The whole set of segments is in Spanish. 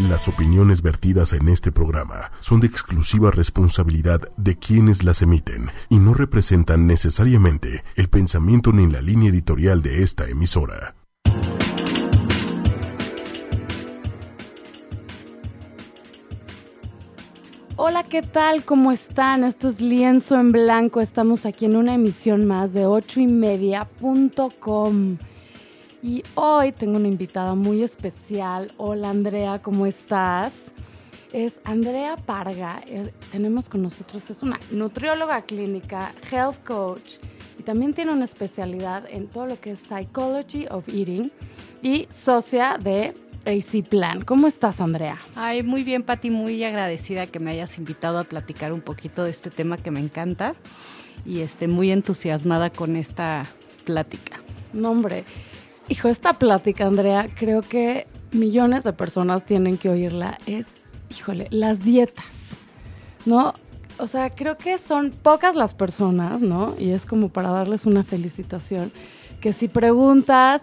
Las opiniones vertidas en este programa son de exclusiva responsabilidad de quienes las emiten y no representan necesariamente el pensamiento ni la línea editorial de esta emisora. Hola, ¿qué tal? ¿Cómo están? Esto es Lienzo en Blanco. Estamos aquí en una emisión más de 8 y. Y hoy tengo una invitada muy especial. Hola Andrea, ¿cómo estás? Es Andrea Parga. Eh, tenemos con nosotros, es una nutrióloga clínica, health coach y también tiene una especialidad en todo lo que es Psychology of Eating y socia de AC Plan. ¿Cómo estás, Andrea? Ay, muy bien, Pati, muy agradecida que me hayas invitado a platicar un poquito de este tema que me encanta y esté muy entusiasmada con esta plática. No, hombre. Hijo, esta plática, Andrea, creo que millones de personas tienen que oírla. Es, híjole, las dietas, ¿no? O sea, creo que son pocas las personas, ¿no? Y es como para darles una felicitación, que si preguntas,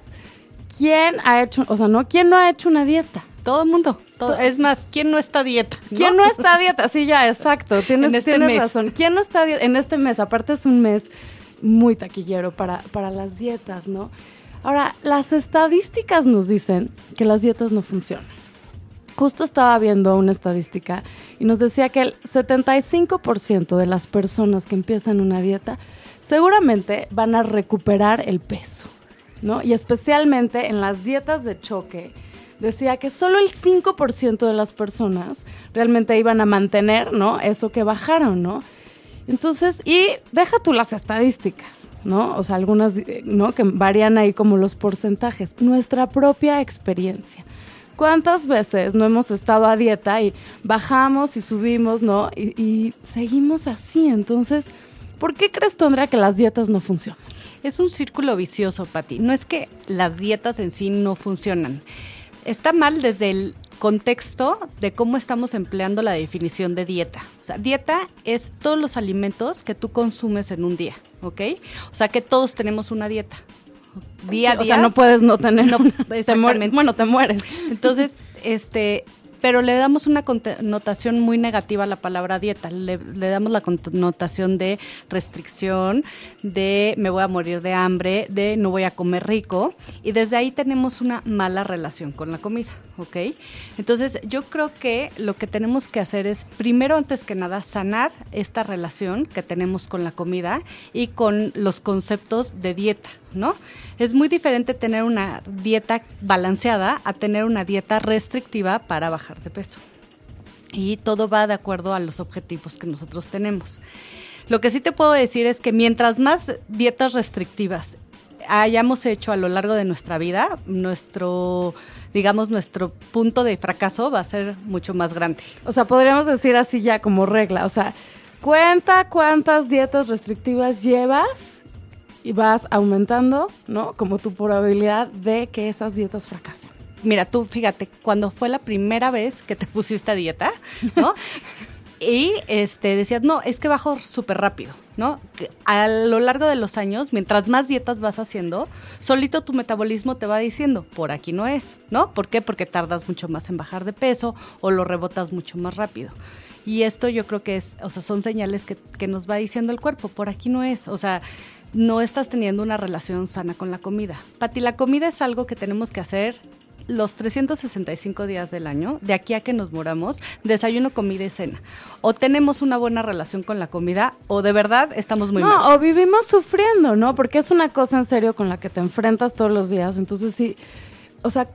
¿quién ha hecho, o sea, no, quién no ha hecho una dieta? Todo el mundo. Todo, es más, ¿quién no está a dieta? ¿Quién no está a dieta? Sí, ya, exacto. Tienes, este tienes razón. ¿Quién no está a dieta? En este mes, aparte es un mes muy taquillero para, para las dietas, ¿no? Ahora, las estadísticas nos dicen que las dietas no funcionan. Justo estaba viendo una estadística y nos decía que el 75% de las personas que empiezan una dieta seguramente van a recuperar el peso, ¿no? Y especialmente en las dietas de choque, decía que solo el 5% de las personas realmente iban a mantener, ¿no? Eso que bajaron, ¿no? Entonces, y deja tú las estadísticas, ¿no? O sea, algunas, ¿no? Que varían ahí como los porcentajes. Nuestra propia experiencia. ¿Cuántas veces no hemos estado a dieta y bajamos y subimos, ¿no? Y, seguimos así. Entonces, ¿por qué crees tú, Andrea, que las dietas no funcionan? Es un círculo vicioso, Pati. No es que las dietas en sí no funcionan. Está mal desde el contexto de cómo estamos empleando la definición de dieta. O sea, dieta es todos los alimentos que tú consumes en un día, ¿ok? O sea, que todos tenemos una dieta. Día a día. O sea, no puedes no tener. No, te mueres, bueno, te mueres. Entonces, este, pero le damos una connotación muy negativa a la palabra dieta. Le, damos la connotación de restricción, de me voy a morir de hambre, de no voy a comer rico. Y desde ahí tenemos una mala relación con la comida, ¿ok? Entonces yo creo que lo que tenemos que hacer es, primero, antes que nada, sanar esta relación que tenemos con la comida y con los conceptos de dieta. ¿No? Es muy diferente tener una dieta balanceada a tener una dieta restrictiva para bajar de peso. Y todo va de acuerdo a los objetivos que nosotros tenemos. Lo que sí te puedo decir es que mientras más dietas restrictivas hayamos hecho a lo largo de nuestra vida, nuestro digamos, nuestro punto de fracaso va a ser mucho más grande. O sea, podríamos decir así ya como regla, o sea, cuenta cuántas dietas restrictivas llevas y vas aumentando, ¿no? Como tu probabilidad de que esas dietas fracasen. Mira, tú fíjate, cuando fue la primera vez que te pusiste a dieta, ¿no? y este decías, no, es que bajo súper rápido, ¿no? A lo largo de los años, mientras más dietas vas haciendo, solito tu metabolismo te va diciendo, por aquí no es, ¿no? ¿Por qué? Porque tardas mucho más en bajar de peso o lo rebotas mucho más rápido. Y esto yo creo que es, o sea, son señales que, que nos va diciendo el cuerpo, por aquí no es. O sea, no estás teniendo una relación sana con la comida. Pati, la comida es algo que tenemos que hacer los 365 días del año, de aquí a que nos moramos, desayuno, comida y cena. O tenemos una buena relación con la comida o de verdad estamos muy no, mal. o vivimos sufriendo, ¿no? Porque es una cosa en serio con la que te enfrentas todos los días. Entonces sí, o sea,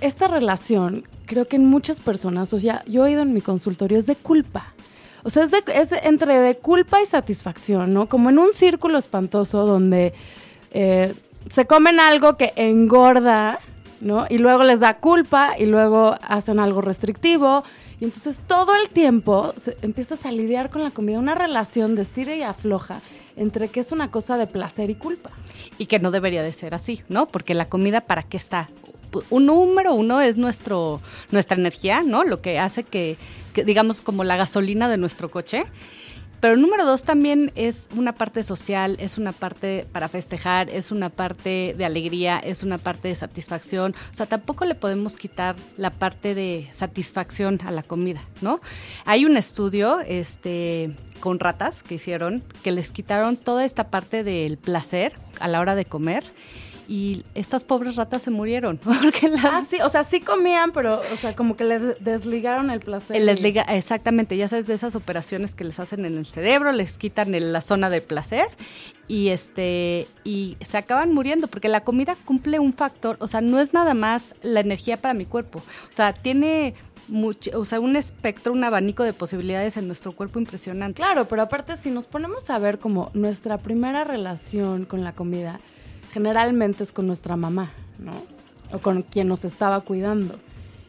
esta relación creo que en muchas personas, o sea, yo he oído en mi consultorio, es de culpa. O sea, es, entre de culpa y satisfacción, ¿no? Como en un círculo espantoso donde eh, se comen algo que engorda, ¿no? Y luego les da culpa y luego hacen algo restrictivo. Y entonces todo el tiempo empiezas a lidiar con la comida, una relación de estira y afloja entre que es una cosa de placer y culpa. Y que no debería de ser así, ¿no? Porque la comida, ¿para qué está? Un número uno es nuestro, nuestra energía, ¿no? Lo que hace que, digamos, como la gasolina de nuestro coche. Pero número dos también es una parte social, es una parte para festejar, es una parte de alegría, es una parte de satisfacción. O sea, tampoco le podemos quitar la parte de satisfacción a la comida, ¿no? Hay un estudio este, con ratas que hicieron que les quitaron toda esta parte del placer a la hora de comer y estas pobres ratas se murieron. Porque Ah, sí, o sea, sí comían, pero, o sea, como que le desligaron el placer. Les liga, exactamente, ya sabes de esas operaciones que les hacen en el cerebro, les quitan la zona de placer y este y se acaban muriendo porque la comida cumple un factor, o sea, no es nada más la energía para mi cuerpo, o sea, tiene mucho, o sea, un espectro, un abanico de posibilidades en nuestro cuerpo impresionante. Claro, pero aparte si nos ponemos a ver como nuestra primera relación con la comida, generalmente es con nuestra mamá, ¿no? O con quien nos estaba cuidando.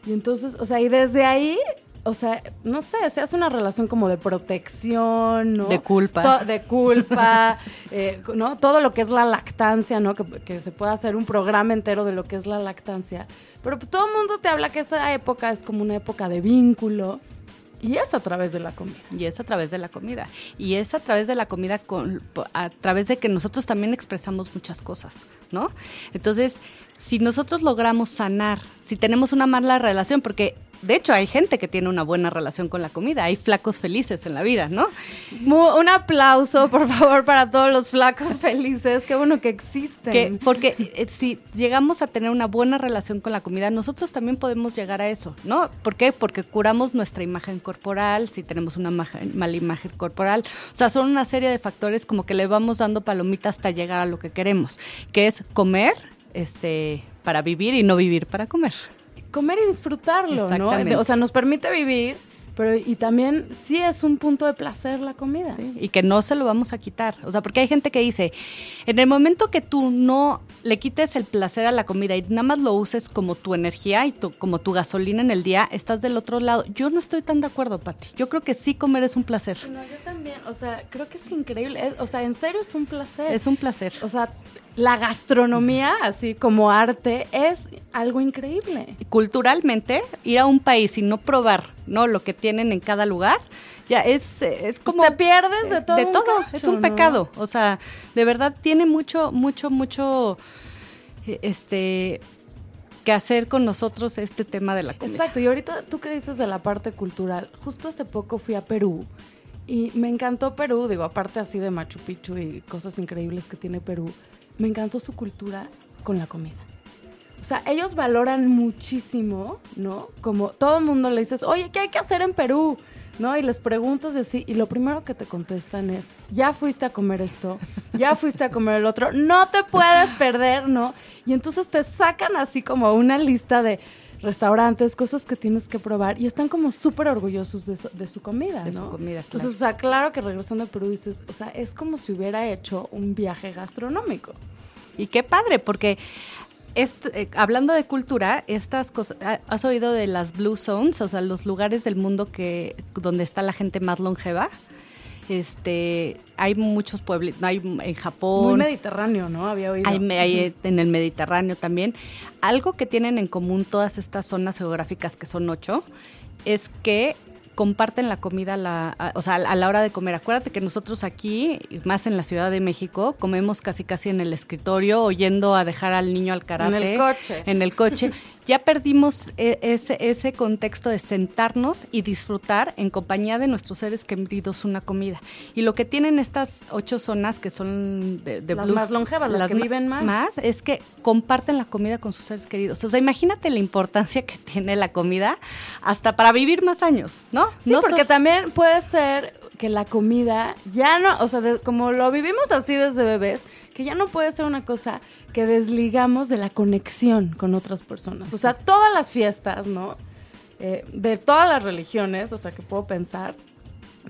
Y entonces, o sea, y desde ahí, o sea, no sé, se hace una relación como de protección, ¿no? De culpa. de culpa, eh, ¿no? Todo lo que es la lactancia, ¿no? Que, que, se puede hacer un programa entero de lo que es la lactancia. Pero todo el mundo te habla que esa época es como una época de vínculo. Y es a través de la comida. Y es a través de la comida. Y es a través de la comida, con, a través de que nosotros también expresamos muchas cosas, ¿no? Entonces, si nosotros logramos sanar, si tenemos una mala relación, porque de hecho, hay gente que tiene una buena relación con la comida. Hay flacos felices en la vida, ¿no? un aplauso, por favor, para todos los flacos felices. Qué bueno que existen. porque eh, si llegamos a tener una buena relación con la comida, nosotros también podemos llegar a eso, ¿no? ¿Por qué? Porque curamos nuestra imagen corporal, si tenemos una mala imagen corporal. O sea, son una serie de factores como que le vamos dando palomitas hasta llegar a lo que queremos, que es comer este, para vivir y no vivir para comer comer y disfrutarlo, ¿no? O sea, nos permite vivir, pero y también sí es un punto de placer la comida. Sí, y que no se lo vamos a quitar. O sea, porque hay gente que dice, en el momento que tú no le quites el placer a la comida y nada más lo uses como tu energía y tu, como tu gasolina en el día, estás del otro lado. Yo no estoy tan de acuerdo, Pati. Yo creo que sí comer es un placer. No, yo también. O sea, creo que es increíble. o sea, en serio es un placer. Es un placer. O sea, la gastronomía, así como arte, es algo increíble. Culturalmente, ir a un país y no probar, ¿no? Lo que tienen en cada lugar, ya es, es pues como... te pierdes de todo. De todo, es un pecado. O sea, de verdad tiene mucho, mucho, mucho, eh, este que hacer con nosotros este tema de la comida. Exacto, y ahorita tú qué dices de la parte cultural, justo hace poco fui a Perú y me encantó Perú, digo, aparte así de Machu Picchu y cosas increíbles que tiene Perú, me encantó su cultura con la comida. O sea, ellos valoran muchísimo, ¿no? Como todo el mundo le dices, oye, ¿qué hay que hacer en Perú? ¿No? Y les preguntas de sí, y lo primero que te contestan es, ya fuiste a comer esto, ya fuiste a comer el otro, no te puedes perder, ¿no? Y entonces te sacan así como una lista de restaurantes, cosas que tienes que probar, y están como súper orgullosos de su, comida, De su comida, Entonces, o sea, claro que regresando a Perú dices, o sea, es como si hubiera hecho un viaje gastronómico. Y qué padre, porque eh, hablando de cultura, estas cosas, ¿has oído de las blue zones? O sea, los lugares del mundo que donde está la gente más longeva. Este, hay muchos pueblos, hay en Japón. Muy mediterráneo, ¿no? Había oído. Hay, hay, en el Mediterráneo también. Algo que tienen en común todas estas zonas geográficas, que son ocho, es que comparten la comida la, o sea, a la hora de comer. Acuérdate que nosotros aquí, más en la Ciudad de México, comemos casi casi en el escritorio, oyendo a dejar al niño al karate. En el coche. En el coche. ya perdimos e, ese, ese contexto de sentarnos y disfrutar en compañía de nuestros seres queridos una comida. Y lo que tienen estas ocho zonas que son de, las más longevas, las, que viven más. Más es que comparten la comida con sus seres queridos. O sea, imagínate la importancia que tiene la comida hasta para vivir más años, ¿no? Sí, porque también puede ser que la comida ya no, o sea, como lo vivimos así desde bebés, que ya no puede ser una cosa que desligamos de la conexión con otras personas. O sea, todas las fiestas, ¿no? Eh, de todas las religiones, o sea, que puedo pensar,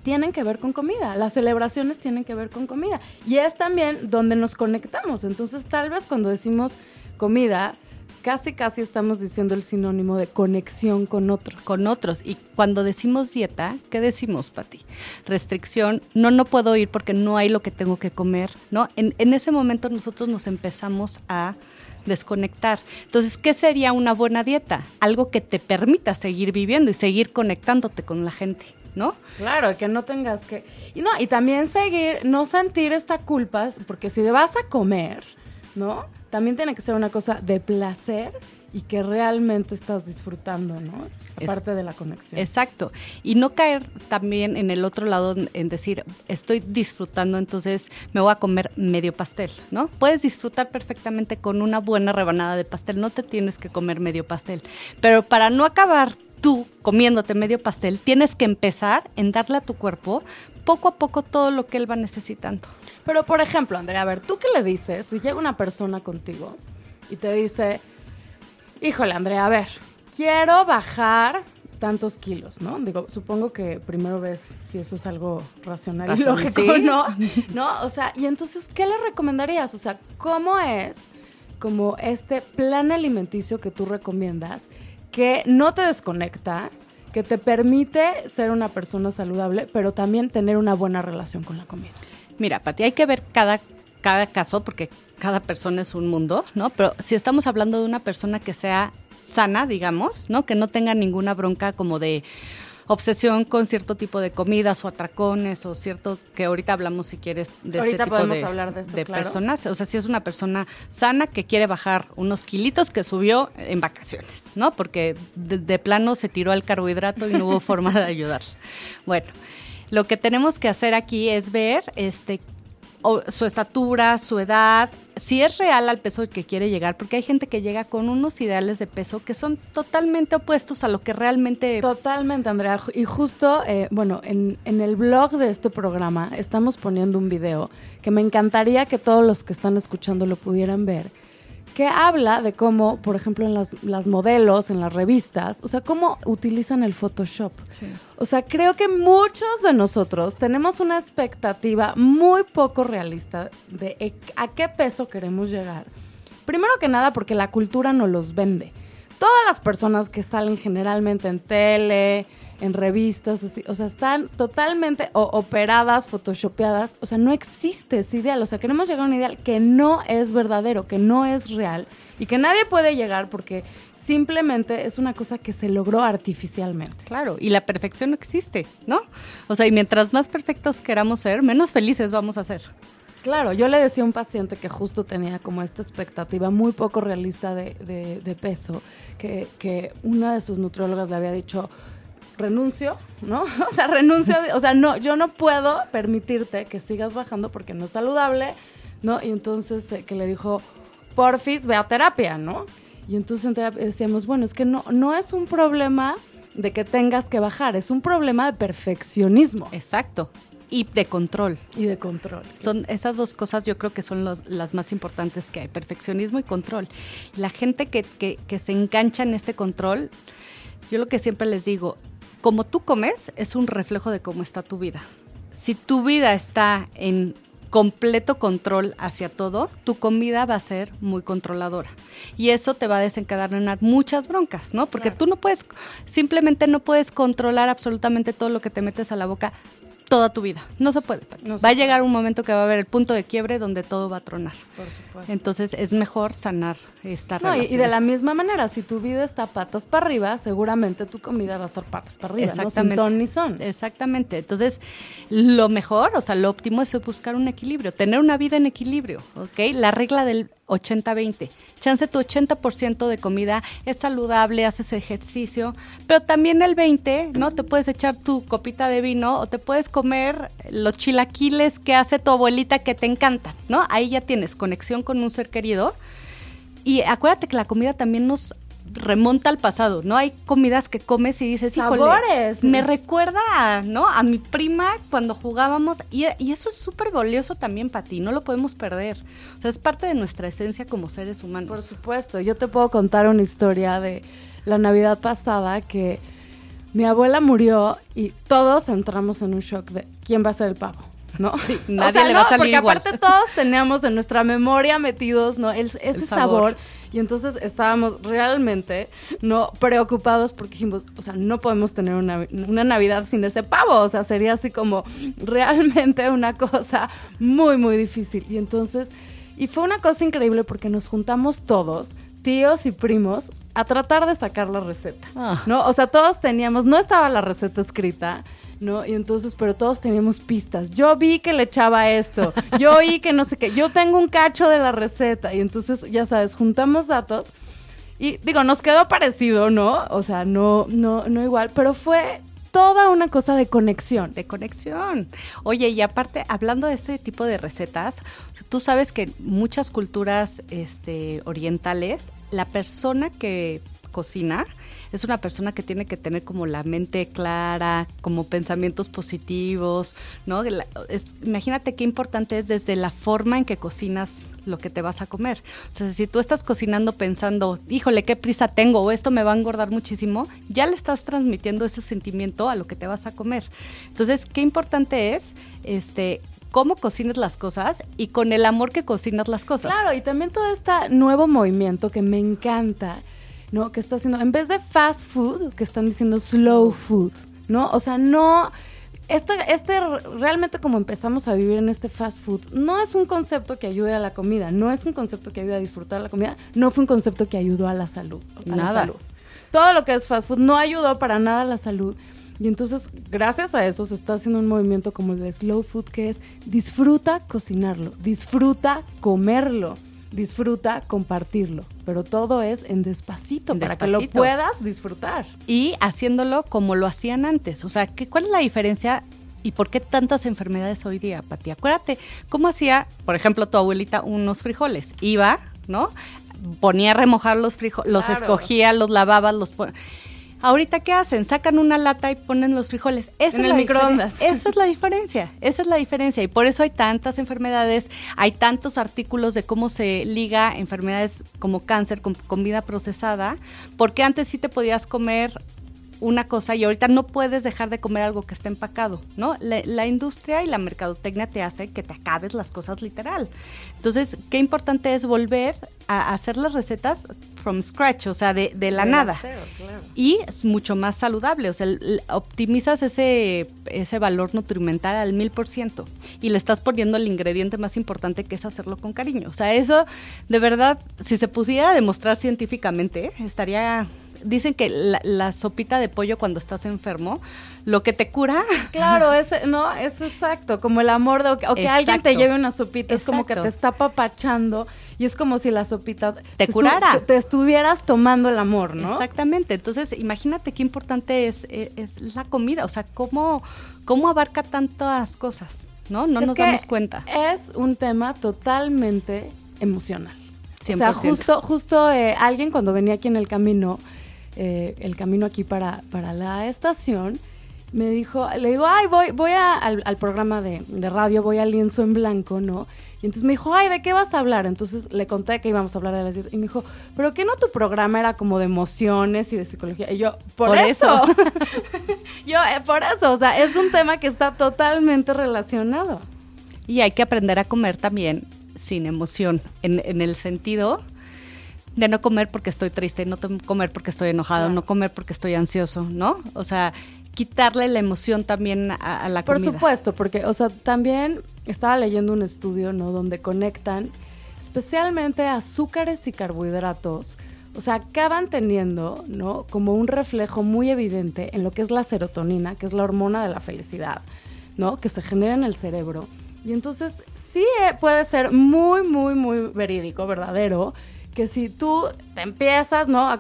tienen que ver con comida. Las celebraciones tienen que ver con comida. Y es también donde nos conectamos. Entonces, tal vez cuando decimos comida, casi casi estamos diciendo el sinónimo de conexión con otros. Con otros. Y cuando decimos dieta, ¿qué decimos, Pati? Restricción, no, no puedo ir porque no hay lo que tengo que comer, ¿no? En, en ese momento nosotros nos empezamos a desconectar. Entonces, ¿qué sería una buena dieta? Algo que te permita seguir viviendo y seguir conectándote con la gente. ¿no? Claro, que no tengas que... Y no, y también seguir, no sentir esta culpa, porque si vas a comer, ¿no? También tiene que ser una cosa de placer y que realmente estás disfrutando, ¿no? Aparte de la conexión. Exacto. Y no caer también en el otro lado en decir, estoy disfrutando, entonces me voy a comer medio pastel, ¿no? Puedes disfrutar perfectamente con una buena rebanada de pastel, no te tienes que comer medio pastel. Pero para no acabar tú comiéndote medio pastel, tienes que empezar en darle a tu cuerpo poco a poco todo lo que él va necesitando. Pero por ejemplo, Andrea, a ver, ¿tú qué le dices si llega una persona contigo y te dice, híjole, Andrea, a ver, quiero bajar tantos kilos, ¿no? Digo, supongo que primero ves si eso es algo racional y lógico, ¿no? ¿no? O sea, y entonces, ¿qué le recomendarías? O sea, ¿cómo es como este plan alimenticio que tú recomiendas que no te desconecta, que te permite ser una persona saludable, pero también tener una buena relación con la comida? Mira, Pati, hay que ver cada, cada caso porque cada persona es un mundo, ¿no? Pero si estamos hablando de una persona que sea sana, digamos, ¿no? Que no tenga ninguna bronca como de obsesión con cierto tipo de comidas o atracones o cierto que ahorita hablamos si quieres de este tipo de, hablar de, de personas, o sea, si es una persona sana que quiere bajar unos kilitos que subió en vacaciones, ¿no? Porque de, plano se tiró al carbohidrato y no hubo forma de ayudar. Bueno, lo que tenemos que hacer aquí es ver este su estatura, su edad, si es real al peso que quiere llegar, porque hay gente que llega con unos ideales de peso que son totalmente opuestos a lo que realmente... Totalmente, Andrea. Y justo, eh, bueno, en, en el blog de este programa estamos poniendo un video que me encantaría que todos los que están escuchando lo pudieran ver que habla de cómo, por ejemplo, en las, las, modelos, en las revistas, o sea, cómo utilizan el Photoshop. O sea, creo que muchos de nosotros tenemos una expectativa muy poco realista de e, a qué peso queremos llegar. Primero que nada, porque la cultura no los vende. Todas las personas que salen generalmente en tele, en revistas, así, o sea, están totalmente operadas, photoshopeadas, o sea, no existe ese ideal, o sea, queremos llegar a un ideal que no es verdadero, que no es real y que nadie puede llegar porque simplemente es una cosa que se logró artificialmente. Claro, y la perfección no existe, ¿no? O sea, y mientras más perfectos queramos ser, menos felices vamos a ser. Claro, yo le decía a un paciente que justo tenía como esta expectativa muy poco realista de, de peso, que, que una de sus nutriólogas le había dicho, renuncio, ¿no? O sea, renuncio, o sea, no, yo no puedo permitirte que sigas bajando porque no es saludable, ¿no? Y entonces eh, que le dijo, porfis, ve a terapia, ¿no? Y entonces en terapia decíamos, bueno, es que no, no es un problema de que tengas que bajar, es un problema de perfeccionismo. Exacto. Y de control. Y de control. Son esas dos cosas yo creo que son las más importantes que hay, perfeccionismo y control. La gente que, que, que se engancha en este control, yo lo que siempre les digo, como tú comes es un reflejo de cómo está tu vida. Si tu vida está en completo control hacia todo, tu comida va a ser muy controladora. Y eso te va a desencadenar muchas broncas, ¿no? Porque tú no puedes, simplemente no puedes controlar absolutamente todo lo que te metes a la boca toda tu vida. No se puede. va a llegar un momento que va a haber el punto de quiebre donde todo va a tronar. Por supuesto. Entonces es mejor sanar esta no, Y, de la misma manera, si tu vida está patas para arriba, seguramente tu comida va a estar patas para arriba. Exactamente. ¿no? Sin ton ni son. Exactamente. Entonces, lo mejor, o sea, lo óptimo es buscar un equilibrio, tener una vida en equilibrio, ¿ok? La regla del 80-20. Chance tu 80% de comida es saludable, haces ejercicio, pero también el 20, ¿no? Te puedes echar tu copita de vino o te puedes comer los chilaquiles que hace tu abuelita que te encantan, ¿no? Ahí ya tienes conexión con un ser querido. Y acuérdate que la comida también nos remonta al pasado, ¿no? Hay comidas que comes y dices, Sabores. me recuerda, ¿no? A mi prima cuando jugábamos y, eso es súper valioso también para ti, no lo podemos perder. O sea, es parte de nuestra esencia como seres humanos. Por supuesto, yo te puedo contar una historia de la Navidad pasada que mi abuela murió y todos entramos en un shock de quién va a ser el pavo. ¿no? nadie le va a salir porque aparte todos teníamos en nuestra memoria metidos, ¿no? ese sabor. Y entonces estábamos realmente, ¿no? Preocupados porque dijimos, o sea, no podemos tener una, una Navidad sin ese pavo. O sea, sería así como realmente una cosa muy, muy difícil. Y entonces, y fue una cosa increíble porque nos juntamos todos, tíos y primos, a tratar de sacar la receta, ah. ¿no? O sea, todos teníamos, no estaba la receta escrita, ¿no? Y entonces, pero todos teníamos pistas. Yo vi que le echaba esto, yo oí que no sé qué, yo tengo un cacho de la receta. Y entonces, ya sabes, juntamos datos. Y digo, nos quedó parecido, ¿no? O sea, no, no, no igual, pero fue toda una cosa de conexión. De conexión. Oye, y aparte, hablando de ese tipo de recetas, tú sabes que muchas culturas este, orientales, la persona que cocina es una persona que tiene que tener como la mente clara, como pensamientos positivos, ¿no? imagínate qué importante es desde la forma en que cocinas lo que te vas a comer. O si tú estás cocinando pensando, híjole, qué prisa tengo o esto me va a engordar muchísimo, ya le estás transmitiendo ese sentimiento a lo que te vas a comer. Entonces, qué importante es este cómo cocinas las cosas y con el amor que cocinas las cosas. Claro, y también todo este nuevo movimiento que me encanta, ¿no? Que está haciendo, en vez de fast food, que están diciendo slow food, ¿no? O sea, no... Este, este realmente como empezamos a vivir en este fast food, no es un concepto que ayude a la comida, no es un concepto que ayude a disfrutar la comida, no fue un concepto que ayudó a la salud. nada. Todo lo que es fast food no ayudó para nada a la salud. Y entonces, gracias a eso, se está haciendo un movimiento como el de slow food, que es disfruta cocinarlo, disfruta comerlo disfruta compartirlo, pero todo es en despacito, para que lo puedas disfrutar. Y haciéndolo como lo hacían antes. O sea, ¿qué, ¿cuál es la diferencia y por qué tantas enfermedades hoy día, Pati? Acuérdate, ¿cómo hacía, por ejemplo, tu abuelita unos frijoles? Iba, ¿no? Ponía a remojar los frijoles, los escogía, los lavaba, los ponía Ahorita, ¿qué hacen? Sacan una lata y ponen los frijoles. en el microondas. Eso es la diferencia. Esa es la diferencia. Y por eso hay tantas enfermedades, hay tantos artículos de cómo se liga enfermedades como cáncer con comida procesada, porque antes sí te podías comer una cosa y ahorita no puedes dejar de comer algo que esté empacado, ¿no? La, industria y la mercadotecnia te hace que te acabes las cosas literal. Entonces, qué importante es volver a hacer las recetas from scratch, o sea, de, la nada. Y es mucho más saludable, o sea, optimizas ese, ese valor nutrimental al mil por ciento y le estás poniendo el ingrediente más importante que es hacerlo con cariño. O sea, eso de verdad, si se pusiera a demostrar científicamente, estaría dicen que la, sopita de pollo cuando estás enfermo, lo que te cura. Claro, es, no, es exacto, como el amor de, o que, alguien te lleve una sopita, es como que te está papachando y es como si la sopita te, curara. te estuvieras tomando el amor, ¿no? Exactamente, entonces imagínate qué importante es, e, es, la comida, o sea, cómo, cómo abarca tantas cosas, ¿no? No nos damos cuenta. Es un tema totalmente emocional. 100%. O sea, justo, justo eh, alguien cuando venía aquí en el camino eh, el camino aquí para, para la estación, me dijo, le digo, ay, voy, voy al, programa de, radio, voy al lienzo en blanco, ¿no? Y entonces me dijo, ay, ¿de qué vas a hablar? Entonces le conté que íbamos a hablar de las Y me dijo, ¿pero qué no tu programa era como de emociones y de psicología? Y yo, por, eso. yo, eh, por eso, o sea, es un tema que está totalmente relacionado. Y hay que aprender a comer también sin emoción, en, en el sentido de no comer porque estoy triste, no comer porque estoy enojado, no comer porque estoy ansioso, ¿no? O sea, quitarle la emoción también a, la comida. Por supuesto, porque, o sea, también estaba leyendo un estudio, ¿no? Donde conectan especialmente azúcares y carbohidratos. O sea, acaban teniendo, ¿no? Como un reflejo muy evidente en lo que es la serotonina, que es la hormona de la felicidad, ¿no? Que se genera en el cerebro. Y entonces sí eh, puede ser muy, muy, muy verídico, verdadero, que si tú te empiezas, ¿no?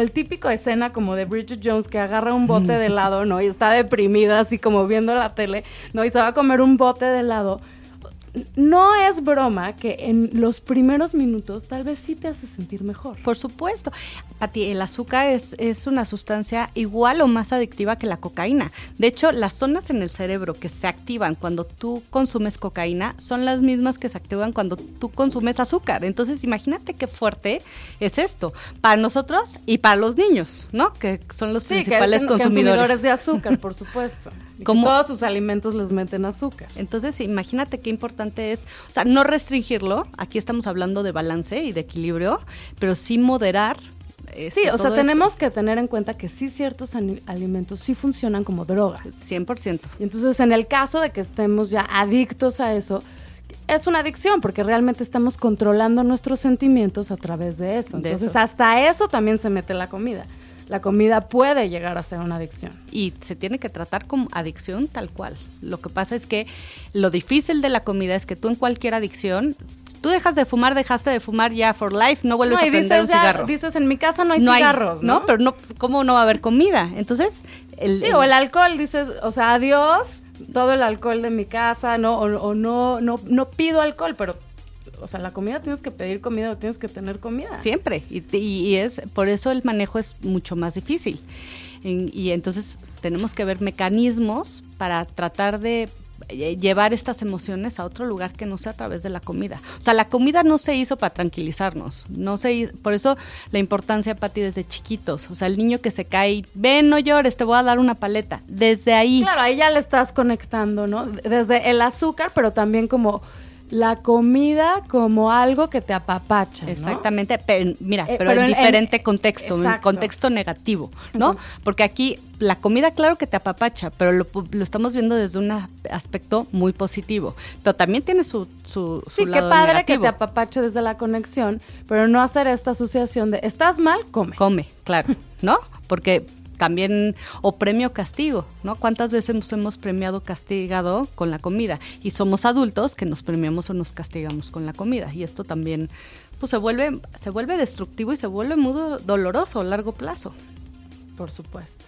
el típico escena como de Bridget Jones que agarra un bote de helado, ¿no? Y está deprimida así como viendo la tele, ¿no? Y se va a comer un bote de helado no es broma que en los primeros minutos tal vez sí te hace sentir mejor. Por supuesto. Pati, el azúcar es, es una sustancia igual o más adictiva que la cocaína. De hecho, las zonas en el cerebro que se activan cuando tú consumes cocaína son las mismas que se activan cuando tú consumes azúcar. Entonces, imagínate qué fuerte es esto para nosotros y para los niños, ¿no? Que son los principales consumidores. de azúcar, por supuesto. Como todos sus alimentos les meten azúcar. Entonces, imagínate qué importante es, o sea, no restringirlo, aquí estamos hablando de balance y de equilibrio, pero sí moderar sí, o sea, tenemos que tener en cuenta que sí ciertos alimentos sí funcionan como drogas. 100%. Y entonces, en el caso de que estemos ya adictos a eso, es una adicción porque realmente estamos controlando nuestros sentimientos a través de eso. Entonces, hasta eso también se mete la comida la comida puede llegar a ser una adicción. Y se tiene que tratar como adicción tal cual. Lo que pasa es que lo difícil de la comida es que tú en cualquier adicción, tú dejas de fumar, dejaste de fumar ya for life, no vuelves a prender un cigarro. dices, en mi casa no hay cigarros, ¿no? Pero no, ¿cómo no va a haber comida? Entonces, el, sí, o el alcohol, dices, o sea, adiós, todo el alcohol de mi casa, ¿no? O, no, no, no pido alcohol, pero o sea, la comida tienes que pedir comida o tienes que tener comida. Siempre. Y, es por eso el manejo es mucho más difícil. y entonces tenemos que ver mecanismos para tratar de eh, llevar estas emociones a otro lugar que no sea a través de la comida. O sea, la comida no se hizo para tranquilizarnos, no se por eso la importancia para ti desde chiquitos, o sea, el niño que se cae, ven, no llores, te voy a dar una paleta, desde ahí. Claro, ahí ya le estás conectando, ¿no? Desde el azúcar, pero también como la comida como algo que te apapacha. Exactamente, pero, mira, eh, pero, en diferente contexto, en contexto negativo, ¿no? Porque aquí la comida, claro que te apapacha, pero lo, estamos viendo desde un aspecto muy positivo. Pero también tiene su, su, sí, qué padre que te apapache desde la conexión, pero no hacer esta asociación de estás mal, come. Come, claro, ¿no? Porque también, o premio castigo, ¿no? ¿Cuántas veces hemos premiado castigado con la comida? Y somos adultos que nos premiamos o nos castigamos con la comida. Y esto también, pues se vuelve, se vuelve destructivo y se vuelve muy doloroso a largo plazo. Por supuesto.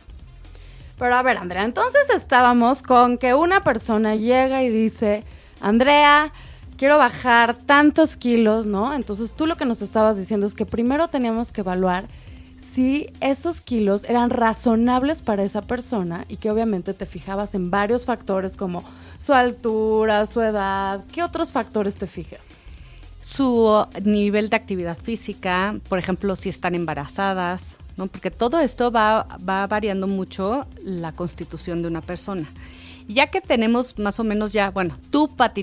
Pero a ver, Andrea, entonces estábamos con que una persona llega y dice, Andrea, quiero bajar tantos kilos, ¿no? Entonces tú lo que nos estabas diciendo es que primero teníamos que evaluar si esos kilos eran razonables para esa persona y que obviamente te fijabas en varios factores como su altura, su edad, ¿qué otros factores te fijas? Su nivel de actividad física, por ejemplo, si están embarazadas, ¿no? Porque todo esto va, va variando mucho la constitución de una persona ya que tenemos más o menos ya, bueno, tú, Pati,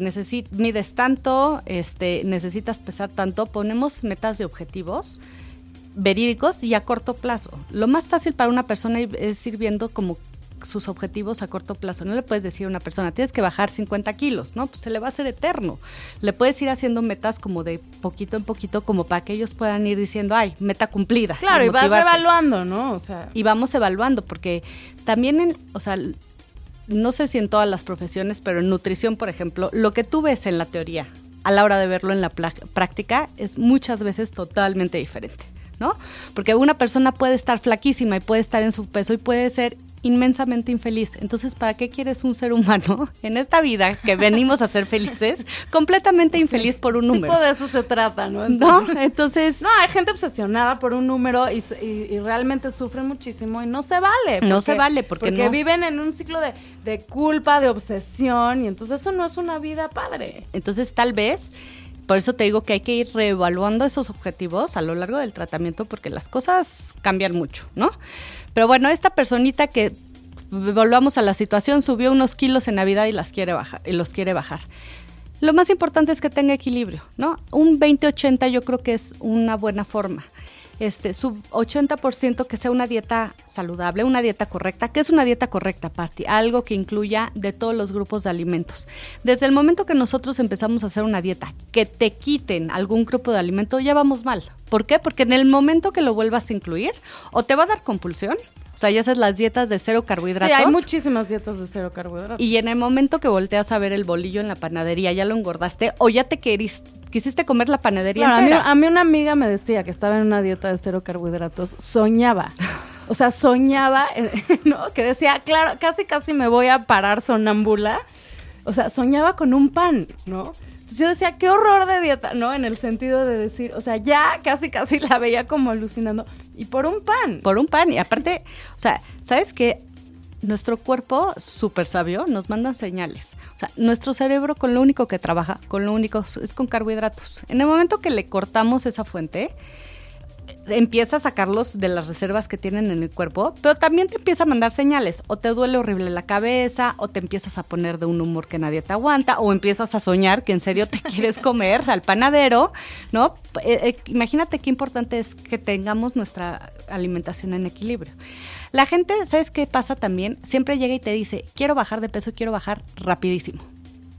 mides tanto, este, necesitas pesar tanto, ponemos metas de objetivos verídicos y a corto plazo. Lo más fácil para una persona es ir viendo como sus objetivos a corto plazo. No le puedes decir a una persona, tienes que bajar 50 kilos, ¿no? Pues se le va a hacer eterno. Le puedes ir haciendo metas como de poquito en poquito, como para que ellos puedan ir diciendo, ay, meta cumplida. Claro, y, vas evaluando, ¿no? O sea. Y vamos evaluando, porque también en, o sea, no sé si en todas las profesiones, pero en nutrición, por ejemplo, lo que tú ves en la teoría a la hora de verlo en la práctica es muchas veces totalmente diferente. ¿No? Porque una persona puede estar flaquísima y puede estar en su peso y puede ser inmensamente infeliz. Entonces, ¿para qué quieres un ser humano en esta vida que venimos a ser felices, completamente infeliz por un número? Tipo de eso se trata, ¿no? Entonces, no, hay gente obsesionada por un número y, realmente sufren muchísimo y no se vale. no se vale porque, porque viven en un ciclo de, de culpa, de obsesión y entonces eso no es una vida padre. Entonces, tal vez por eso te digo que hay que ir reevaluando esos objetivos a lo largo del tratamiento porque las cosas cambian mucho, ¿no? Pero bueno, esta personita que volvamos a la situación, subió unos kilos en Navidad y las quiere bajar y los quiere bajar. Lo más importante es que tenga equilibrio, ¿no? Un 20-80 yo creo que es una buena forma este, su 80% que sea una dieta saludable, una dieta correcta. ¿Qué es una dieta correcta, Patti? Algo que incluya de todos los grupos de alimentos. Desde el momento que nosotros empezamos a hacer una dieta que te quiten algún grupo de alimento, ya vamos mal. ¿Por qué? Porque en el momento que lo vuelvas a incluir, o te va a dar compulsión, sea, ya haces las dietas de cero carbohidratos. Sí, hay muchísimas dietas de cero carbohidratos. Y en el momento que volteas a ver el bolillo en la panadería, ya lo engordaste o ya te querís, quisiste comer la panadería entera. A mí, una amiga me decía que estaba en una dieta de cero carbohidratos, soñaba. O sea, soñaba, ¿no? Que decía, claro, casi casi me voy a parar sonámbula. O sea, soñaba con un pan, ¿no? Yo decía, qué horror de dieta, ¿no? En el sentido de decir, o sea, ya casi casi la veía como alucinando. Y por un pan. Por un pan. Y aparte, o sea, ¿sabes qué? Nuestro cuerpo, súper sabio, nos manda señales. O sea, nuestro cerebro con lo único que trabaja, con lo único es con carbohidratos. En el momento que le cortamos esa fuente, empieza a sacarlos de las reservas que tienen en el cuerpo, pero también te empieza a mandar señales. O te duele horrible la cabeza, o te empiezas a poner de un humor que nadie te aguanta, o empiezas a soñar que en serio te quieres comer al panadero, ¿no? Eh, eh, imagínate qué importante es que tengamos nuestra alimentación en equilibrio. La gente, ¿sabes qué pasa también? Siempre llega y te dice, quiero bajar de peso, quiero bajar rapidísimo.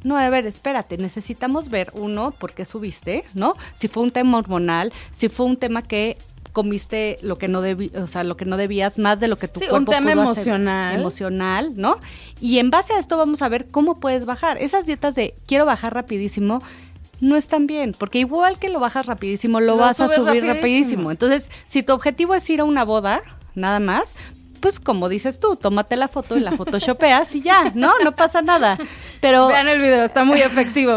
No, a ver, espérate, necesitamos ver uno, por qué subiste, ¿no? Si fue un tema hormonal, si fue un tema que comiste lo que no debí, o sea, lo que no debías, más de lo que tu sí, cuerpo un tema pudo emocional. Hacer, emocional, ¿no? Y en base a esto vamos a ver cómo puedes bajar. Esas dietas de quiero bajar rapidísimo, no están bien, porque igual que lo bajas rapidísimo, lo, vas a subir rapidísimo. rapidísimo. Entonces, si tu objetivo es ir a una boda, nada más, pues como dices tú, tómate la foto y la photoshopeas y ya, ¿no? No pasa nada. Pero vean el video, está muy efectivo.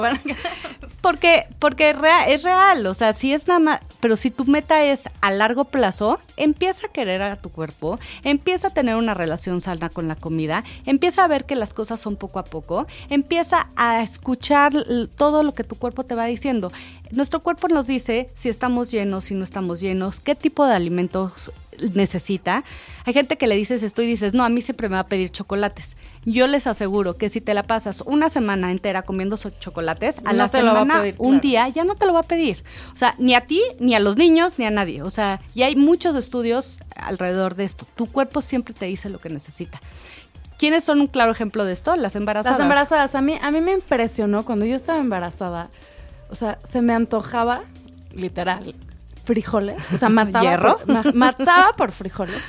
porque porque es real, o sea, si es nada más, pero si tu meta es a largo plazo, empieza a querer a tu cuerpo, empieza a tener una relación sana con la comida, empieza a ver que las cosas son poco a poco, empieza a escuchar todo lo que tu cuerpo te va diciendo. Nuestro cuerpo nos dice si estamos llenos, si no estamos llenos, qué tipo de alimentos necesita. Hay gente que le dices esto y dices, no, a mí siempre me va a pedir chocolates. Yo les aseguro que si te la pasas una semana entera comiendo chocolates, a la semana, un día, ya no te lo va a pedir. O sea, ni a ti, ni a los niños, ni a nadie. O sea, y hay muchos estudios alrededor de esto. Tu cuerpo siempre te dice lo que necesita. ¿Quiénes son un claro ejemplo de esto? Las embarazadas. Las embarazadas. A mí, a mí me impresionó cuando yo estaba embarazada. O sea, se me antojaba, literal, frijoles, o sea, mataba, Por, mataba por frijoles,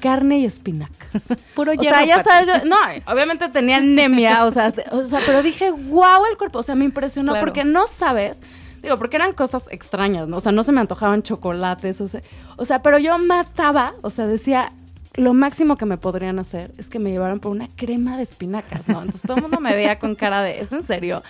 carne y espinacas. Puro hierro. O sea, ya sabes, no, obviamente tenía anemia, o sea, o sea, pero dije, wow, el cuerpo, o sea, me impresionó porque no sabes, digo, porque eran cosas extrañas, ¿no? O sea, no se me antojaban chocolates, o sea, o sea, pero yo mataba, o sea, decía, lo máximo que me podrían hacer es que me llevaran por una crema de espinacas, ¿no? Entonces todo el mundo me veía con cara de, ¿es en serio?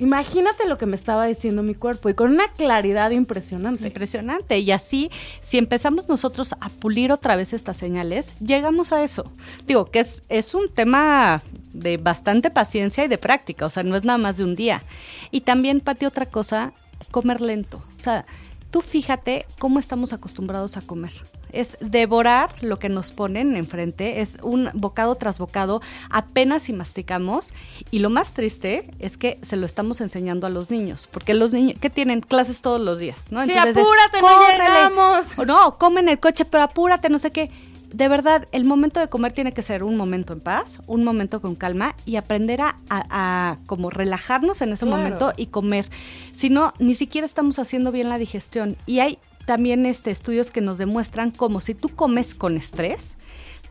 Imagínate lo que me estaba diciendo mi cuerpo y con una claridad impresionante. Impresionante. Y así, si empezamos nosotros a pulir otra vez estas señales, llegamos a eso. Digo que es, un tema de bastante paciencia y de práctica, o sea, no es nada más de un día. Y también, Pati, otra cosa, comer lento. O sea, tú fíjate cómo estamos acostumbrados a comer es devorar lo que nos ponen enfrente, es un bocado tras bocado, apenas si masticamos. Y lo más triste es que se lo estamos enseñando a los niños, porque los niños que tienen clases todos los días, ¿no? sí, apúrate, no llegamos. no, comen el coche, pero apúrate, no sé qué. De verdad, el momento de comer tiene que ser un momento en paz, un momento con calma y aprender a, como relajarnos en ese momento y comer. Si no, ni siquiera estamos haciendo bien la digestión. Y hay también este, estudios que nos demuestran como si tú comes con estrés,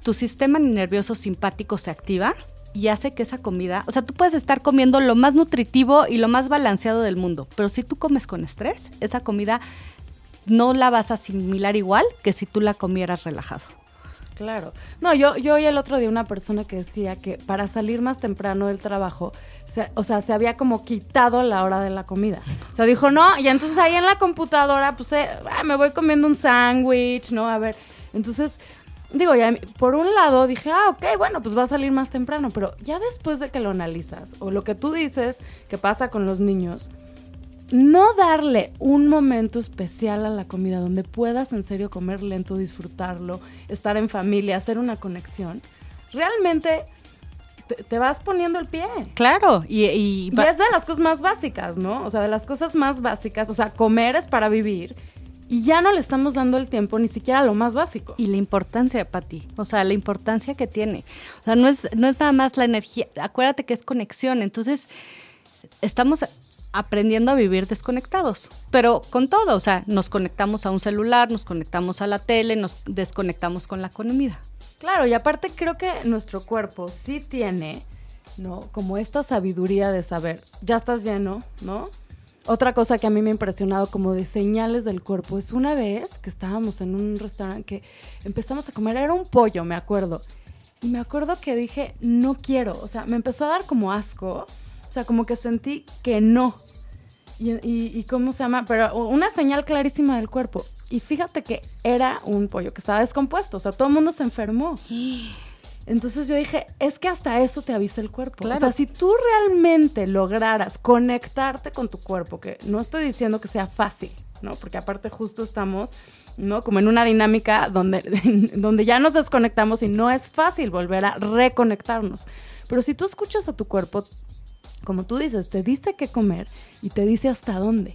tu sistema nervioso simpático se activa y hace que esa comida, o sea, tú puedes estar comiendo lo más nutritivo y lo más balanceado del mundo, pero si tú comes con estrés, esa comida no la vas a asimilar igual que si tú la comieras relajado. Claro. No, yo, yo oí el otro día una persona que decía que para salir más temprano del trabajo, o sea, se había como quitado la hora de la comida. O sea, dijo, no, y entonces ahí en la computadora, pues, eh, ah, me voy comiendo un sándwich, ¿no? A ver, entonces, digo, ya por un lado dije, ah, ok, bueno, pues va a salir más temprano, pero ya después de que lo analizas, o lo que tú dices que pasa con los niños, no darle un momento especial a la comida donde puedas en serio comer lento, disfrutarlo, estar en familia, hacer una conexión, realmente te, vas poniendo el pie. Claro, y, y, y es de las cosas más básicas, ¿no? O sea, de las cosas más básicas, o sea, comer es para vivir. Y ya no le estamos dando el tiempo ni siquiera a lo más básico. Y la importancia, Pati, o sea, la importancia que tiene. O sea, no es, no es nada más la energía, acuérdate que es conexión, entonces estamos aprendiendo a vivir desconectados, pero con todo, o sea, nos conectamos a un celular, nos conectamos a la tele, nos desconectamos con la comida. Claro, y aparte creo que nuestro cuerpo sí tiene, ¿no? Como esta sabiduría de saber, ya estás lleno, ¿no? Otra cosa que a mí me ha impresionado como de señales del cuerpo es una vez que estábamos en un restaurante que empezamos a comer, era un pollo, me acuerdo. Y me acuerdo que dije, no quiero, o sea, me empezó a dar como asco o sea, como que sentí que no. Y, cómo se llama, pero una señal clarísima del cuerpo. Y fíjate que era un pollo que estaba descompuesto, o sea, todo el mundo se enfermó. Entonces yo dije, es que hasta eso te avisa el cuerpo. O sea, si tú realmente lograras conectarte con tu cuerpo, que no estoy diciendo que sea fácil, ¿no? Porque aparte justo estamos, ¿no? Como en una dinámica donde, donde ya nos desconectamos y no es fácil volver a reconectarnos. Pero si tú escuchas a tu cuerpo, como tú dices, te dice qué comer y te dice hasta dónde.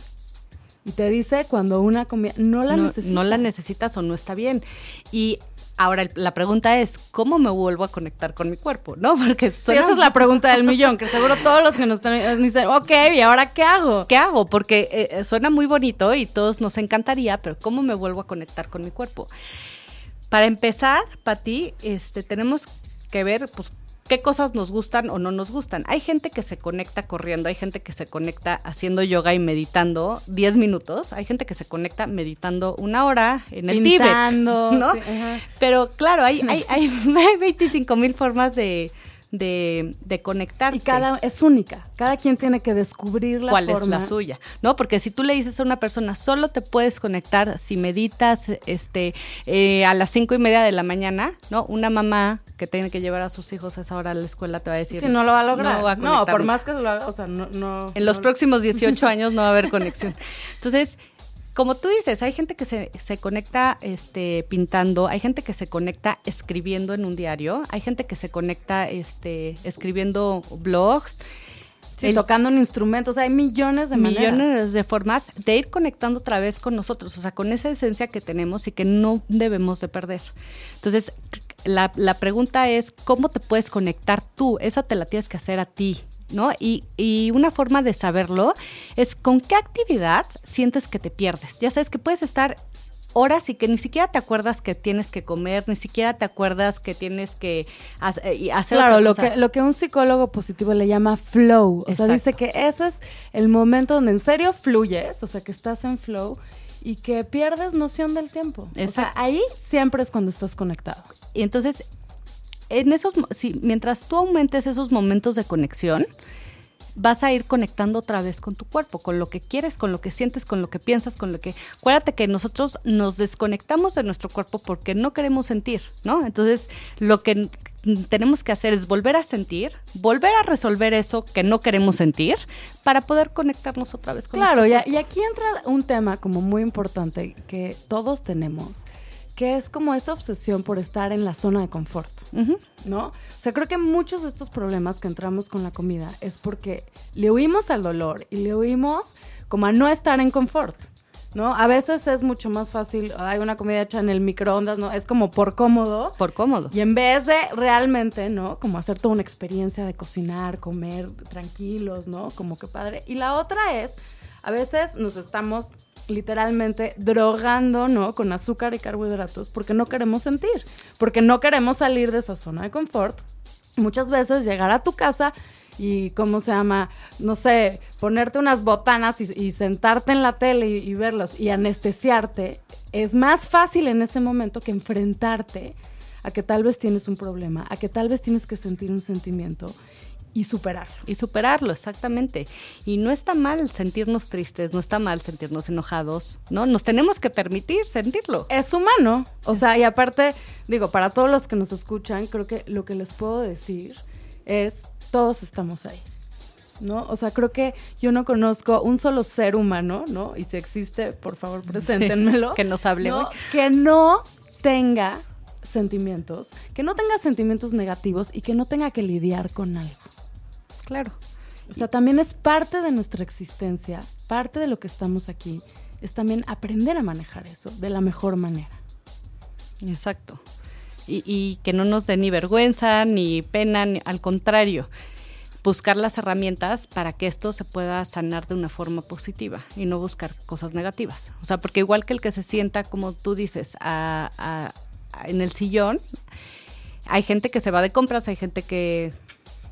Y te dice cuando una comida no la necesitas. No la necesitas o no está bien. Y Ahora la pregunta es, ¿cómo me vuelvo a conectar con mi cuerpo? ¿No? Porque suena... esa es la pregunta del millón, que seguro todos los que nos están dicen, ok, ¿y ahora qué hago? ¿Qué hago? Porque eh, suena muy bonito y todos nos encantaría, pero ¿cómo me vuelvo a conectar con mi cuerpo? Para empezar, Pati, este, tenemos que ver, pues, qué cosas nos gustan o no nos gustan. Hay gente que se conecta corriendo, hay gente que se conecta haciendo yoga y meditando 10 minutos, hay gente que se conecta meditando una hora en el Tíbet, ¿no? Pero claro, hay, hay, hay, 25 mil formas de, de, de conectar. Y cada es única. Cada quien tiene que descubrir la cuál es la suya, ¿no? Porque si tú le dices a una persona solo te puedes conectar si meditas, este, eh, a las cinco y media de la mañana, ¿no? Una mamá que tiene que llevar a sus hijos a esa hora a la escuela te va a decir. Si no lo va a lograr. No, por más que lo haga, o sea, no, no. En los próximos 18 años no va a haber conexión. Entonces como tú dices, hay gente que se, se, conecta este, pintando, hay gente que se conecta escribiendo en un diario, hay gente que se conecta este, escribiendo blogs. Sí, tocando un instrumento, o sea, hay millones de maneras. Millones de formas de ir conectando otra vez con nosotros, o sea, con esa esencia que tenemos y que no debemos de perder. Entonces, la, la pregunta es, ¿cómo te puedes conectar tú? Esa te la tienes que hacer a ti. ¿No? Y, y, una forma de saberlo es con qué actividad sientes que te pierdes. Ya sabes que puedes estar horas y que ni siquiera te acuerdas que tienes que comer, ni siquiera te acuerdas que tienes que eh, hacer Claro, lo que lo que un psicólogo positivo le llama flow, o sea, dice que ese es el momento donde en serio fluyes, o sea, que estás en flow y que pierdes noción del tiempo. O sea, ahí siempre es cuando estás conectado. Y entonces en esos, si, mientras tú aumentes esos momentos de conexión, vas a ir conectando otra vez con tu cuerpo, con lo que quieres, con lo que sientes, con lo que piensas, con lo que... Acuérdate que nosotros nos desconectamos de nuestro cuerpo porque no queremos sentir, ¿no? Entonces, lo que tenemos que hacer es volver a sentir, volver a resolver eso que no queremos sentir para poder conectarnos otra vez con Claro, y, y aquí entra un tema como muy importante que todos tenemos que es como esta obsesión por estar en la zona de confort, ¿no? O sea, creo que muchos de estos problemas que entramos con la comida es porque le huimos al dolor y le huimos como a no estar en confort, ¿no? A veces es mucho más fácil, hay una comida hecha en el microondas, ¿no? Es como por cómodo. Por cómodo. Y en vez de realmente, ¿no? Como hacer toda una experiencia de cocinar, comer tranquilos, ¿no? Como que padre. Y la otra es, a veces nos estamos literalmente drogando, ¿no? Con azúcar y carbohidratos porque no queremos sentir, porque no queremos salir de esa zona de confort. Muchas veces llegar a tu casa y, ¿cómo se llama? No sé, ponerte unas botanas y, sentarte en la tele y, y verlos y anestesiarte, es más fácil en ese momento que enfrentarte a que tal vez tienes un problema, a que tal vez tienes que sentir un sentimiento y superarlo. Y superarlo, exactamente. Y no está mal sentirnos tristes, no está mal sentirnos enojados, ¿no? Nos tenemos que permitir sentirlo. Es humano. O sea, y aparte, digo, para todos los que nos escuchan, creo que lo que les puedo decir es, todos estamos ahí. ¿No? O sea, creo que yo no conozco un solo ser humano, ¿no? Y si existe, por favor, preséntenmelo. que nos hable. que no tenga sentimientos, que no tenga sentimientos negativos y que no tenga que lidiar con algo. Claro. O sea, también es parte de nuestra existencia, parte de lo que estamos aquí, es también aprender a manejar eso de la mejor manera. Exacto. Y, que no nos dé ni vergüenza, ni pena, ni, al contrario, buscar las herramientas para que esto se pueda sanar de una forma positiva y no buscar cosas negativas. O sea, porque igual que el que se sienta, como tú dices, en el sillón, hay gente que se va de compras, hay gente que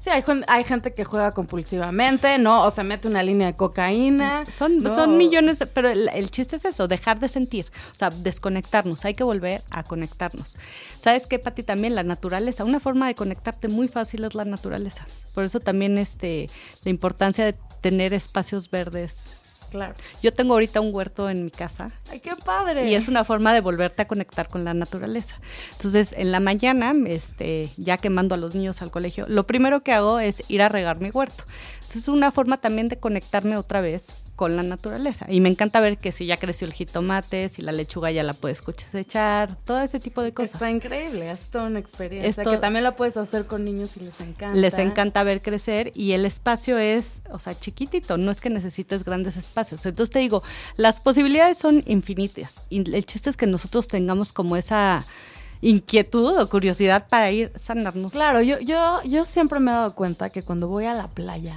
Sí, hay, hay, gente que juega compulsivamente, ¿no? O se mete una línea de cocaína. Son, son millones, pero el, chiste es eso, dejar de sentir, o sea, desconectarnos. Hay que volver a conectarnos. ¿Sabes qué, Pati? También la naturaleza, una forma de conectarte muy fácil es la naturaleza. Por eso también este, la importancia de tener espacios verdes Claro. Yo tengo ahorita un huerto en mi casa. ¡Ay, qué padre! Y es una forma de volverte a conectar con la naturaleza. Entonces, en la mañana, este, ya que mando a los niños al colegio, lo primero que hago es ir a regar mi huerto. Entonces, es una forma también de conectarme otra vez con la naturaleza. Y me encanta ver que si ya creció el jitomate, si la lechuga ya la puedes cosechar, todo ese tipo de cosas. Está increíble, es toda una experiencia que también la puedes hacer con niños y les encanta. Les encanta ver crecer y el espacio es, o sea, chiquitito, no es que necesites grandes espacios. Entonces te digo, las posibilidades son infinitas y el chiste es que nosotros tengamos como esa inquietud o curiosidad para ir sanarnos. Claro, yo, yo, yo siempre me he dado cuenta que cuando voy a la playa,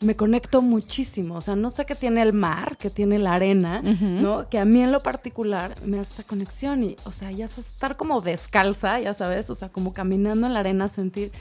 me conecto muchísimo. O sea, no sé qué tiene el mar, qué tiene la arena, ¿no? Que a mí en lo particular me hace esa conexión y, o sea, ya estar como descalza, ya sabes, o sea, como caminando en la arena, sentir